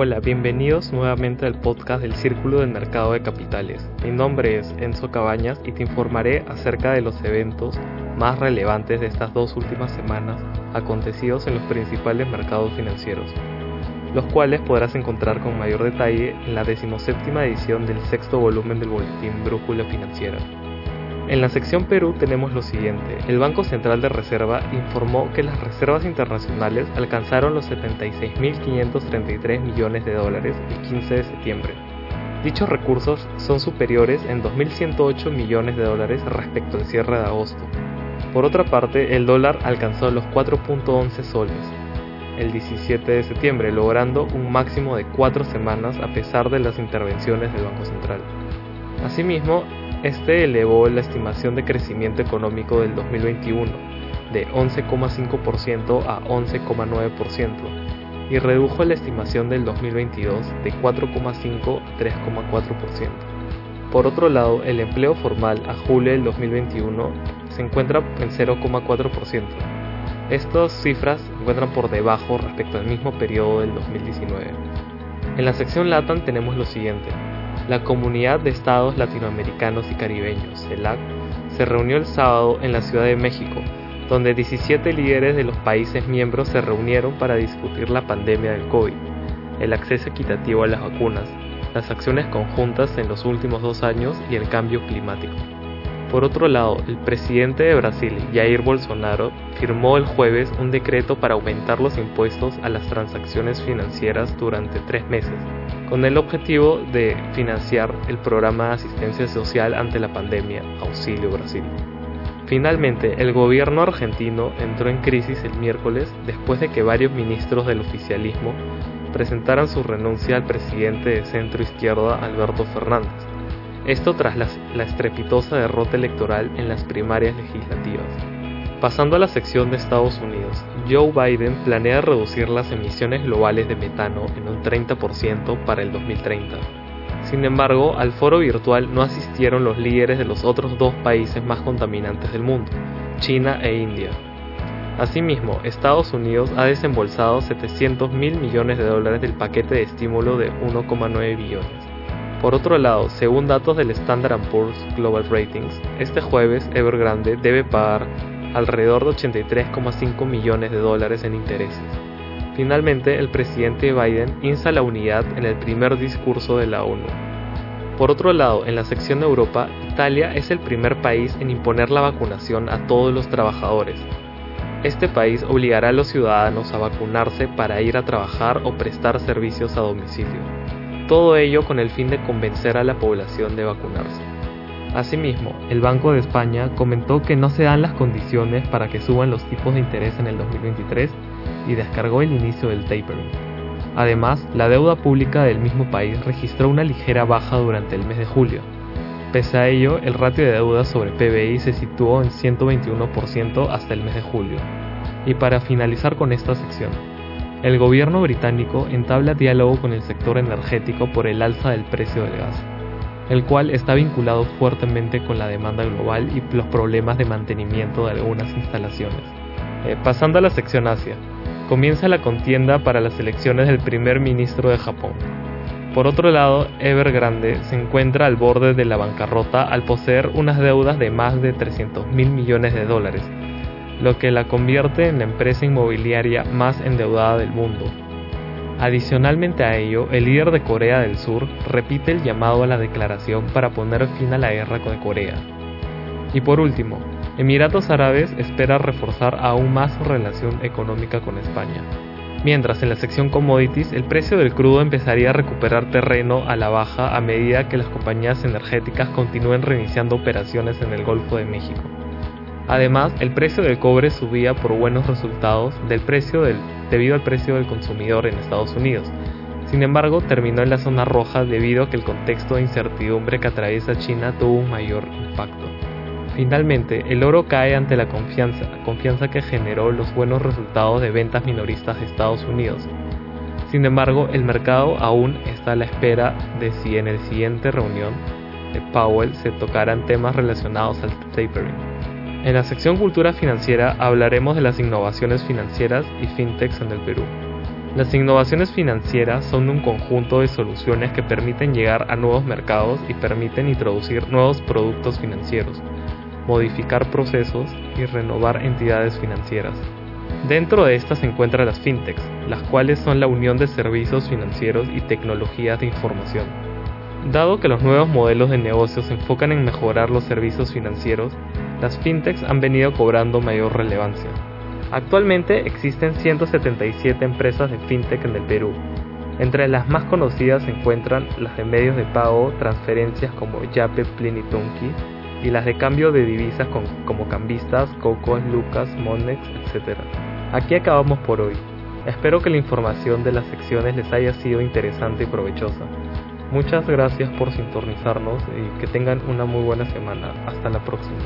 Hola, bienvenidos nuevamente al podcast del Círculo del Mercado de Capitales. Mi nombre es Enzo Cabañas y te informaré acerca de los eventos más relevantes de estas dos últimas semanas acontecidos en los principales mercados financieros, los cuales podrás encontrar con mayor detalle en la decimoséptima edición del sexto volumen del boletín Brújula Financiera. En la sección Perú tenemos lo siguiente. El Banco Central de Reserva informó que las reservas internacionales alcanzaron los 76.533 millones de dólares el 15 de septiembre. Dichos recursos son superiores en 2.108 millones de dólares respecto al cierre de agosto. Por otra parte, el dólar alcanzó los 4.11 soles el 17 de septiembre, logrando un máximo de cuatro semanas a pesar de las intervenciones del Banco Central. Asimismo, este elevó la estimación de crecimiento económico del 2021 de 11,5% a 11,9% y redujo la estimación del 2022 de 4,5 a 3,4%. Por otro lado, el empleo formal a julio del 2021 se encuentra en 0,4%. Estas cifras se encuentran por debajo respecto al mismo periodo del 2019. En la sección LATAM tenemos lo siguiente. La Comunidad de Estados Latinoamericanos y Caribeños, CELAC, se reunió el sábado en la Ciudad de México, donde 17 líderes de los países miembros se reunieron para discutir la pandemia del COVID, el acceso equitativo a las vacunas, las acciones conjuntas en los últimos dos años y el cambio climático. Por otro lado, el presidente de Brasil, Jair Bolsonaro, firmó el jueves un decreto para aumentar los impuestos a las transacciones financieras durante tres meses, con el objetivo de financiar el programa de asistencia social ante la pandemia Auxilio Brasil. Finalmente, el gobierno argentino entró en crisis el miércoles después de que varios ministros del oficialismo presentaran su renuncia al presidente de centro izquierda Alberto Fernández esto tras la, estrepitosa derrota electoral en las primarias legislativas. Pasando a la sección de Estados Unidos, Joe Biden planea reducir las emisiones globales de metano en un 30% para el 2030. Sin embargo, al foro virtual no asistieron los líderes de los otros dos países más contaminantes del mundo, China e India. Asimismo, Estados Unidos ha desembolsado 700 mil millones de dólares del paquete de estímulo de 1,9 billones. Por otro lado, según datos del Standard Poor's Global Ratings, este jueves Evergrande debe pagar alrededor de 83,5 millones de dólares en intereses. Finalmente, el presidente Biden insta la unidad en el primer discurso de la ONU. Por otro lado, en la sección de Europa, Italia es el primer país en imponer la vacunación a todos los trabajadores. Este país obligará a los ciudadanos a vacunarse para ir a trabajar o prestar servicios a domicilio todo ello con el fin de convencer a la población de vacunarse. Asimismo, el Banco de España comentó que no se dan las condiciones para que suban los tipos de interés en el 2023 y descargó el inicio del tapering. Además, la deuda pública del mismo país registró una ligera baja durante el mes de julio. Pese a ello, el ratio de deuda sobre PBI se situó en 121% hasta el mes de julio. Y para finalizar con esta sección, el gobierno británico entabla diálogo con el sector energético por el alza del precio del gas, el cual está vinculado fuertemente con la demanda global y los problemas de mantenimiento de algunas instalaciones. Eh, pasando a la sección Asia, comienza la contienda para las elecciones del primer ministro de Japón. Por otro lado, Evergrande se encuentra al borde de la bancarrota al poseer unas deudas de más de 300 mil millones de dólares, lo que la convierte en la empresa inmobiliaria más endeudada del mundo. Adicionalmente a ello, el líder de Corea del Sur repite el llamado a la declaración para poner fin a la guerra con Corea. Y por último, Emiratos Árabes espera reforzar aún más su relación económica con España. Mientras en la sección commodities el precio del crudo empezaría a recuperar terreno a la baja a medida que las compañías energéticas continúen reiniciando operaciones en el Golfo de México. Además, el precio del cobre subía por buenos resultados del precio del, debido al precio del consumidor en Estados Unidos. Sin embargo, terminó en la zona roja debido a que el contexto de incertidumbre que atraviesa China tuvo un mayor impacto. Finalmente, el oro cae ante la confianza, confianza que generó los buenos resultados de ventas minoristas de Estados Unidos. Sin embargo, el mercado aún está a la espera de si en el siguiente reunión de Powell se tocarán temas relacionados al tapering. En la sección Cultura Financiera hablaremos de las innovaciones financieras y fintechs en el Perú. Las innovaciones financieras son un conjunto de soluciones que permiten llegar a nuevos mercados y permiten introducir nuevos productos financieros, modificar procesos y renovar entidades financieras. Dentro de estas se encuentran las fintechs, las cuales son la unión de servicios financieros y tecnologías de información. Dado que los nuevos modelos de negocio se enfocan en mejorar los servicios financieros, las fintechs han venido cobrando mayor relevancia. Actualmente existen 177 empresas de fintech en el Perú. Entre las más conocidas se encuentran las de medios de pago, transferencias como Yape, Plinitunki y las de cambio de divisas como Cambistas, Coco, Lucas, Monex, etc. Aquí acabamos por hoy. Espero que la información de las secciones les haya sido interesante y provechosa. Muchas gracias por sintonizarnos y que tengan una muy buena semana. Hasta la próxima.